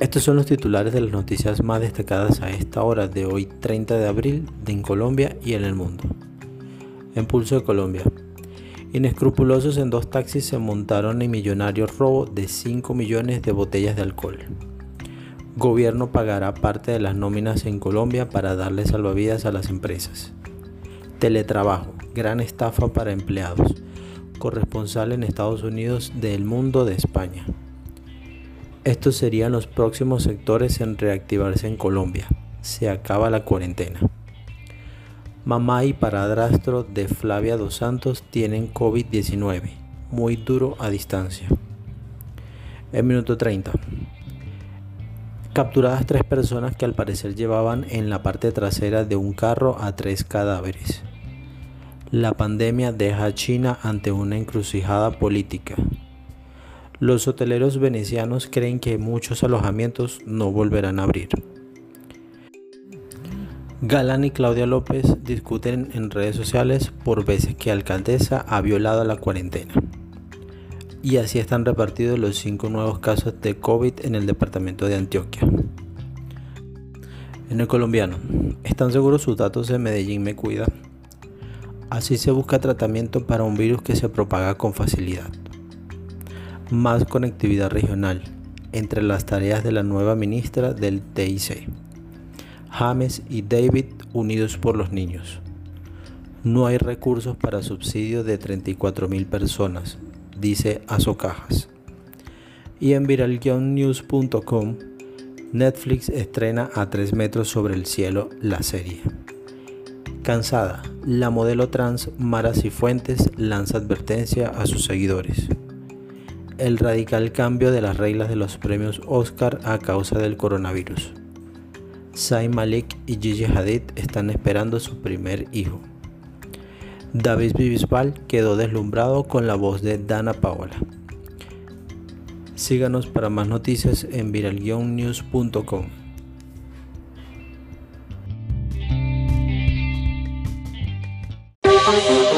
Estos son los titulares de las noticias más destacadas a esta hora de hoy 30 de abril en Colombia y en el mundo. Impulso de Colombia. Inescrupulosos en dos taxis se montaron en millonario robo de 5 millones de botellas de alcohol. Gobierno pagará parte de las nóminas en Colombia para darle salvavidas a las empresas. Teletrabajo, gran estafa para empleados. Corresponsal en Estados Unidos del Mundo de España. Estos serían los próximos sectores en reactivarse en Colombia. Se acaba la cuarentena. Mamá y paradrastro de Flavia Dos Santos tienen COVID-19, muy duro a distancia. En minuto 30. Capturadas tres personas que al parecer llevaban en la parte trasera de un carro a tres cadáveres. La pandemia deja a China ante una encrucijada política. Los hoteleros venecianos creen que muchos alojamientos no volverán a abrir. Galán y Claudia López discuten en redes sociales por veces que alcaldesa ha violado la cuarentena. Y así están repartidos los cinco nuevos casos de COVID en el departamento de Antioquia. En el colombiano, ¿están seguros sus datos en Medellín me cuida? Así se busca tratamiento para un virus que se propaga con facilidad. Más conectividad regional entre las tareas de la nueva ministra del TIC. James y David unidos por los niños. No hay recursos para subsidio de 34.000 personas, dice Azocajas. Y en viralnews.com, Netflix estrena a 3 metros sobre el cielo la serie. Cansada, la modelo trans Mara Cifuentes lanza advertencia a sus seguidores. El radical cambio de las reglas de los premios Oscar a causa del coronavirus. Zayn Malik y Gigi Hadid están esperando su primer hijo. David Bisbal quedó deslumbrado con la voz de Dana Paola. Síganos para más noticias en you.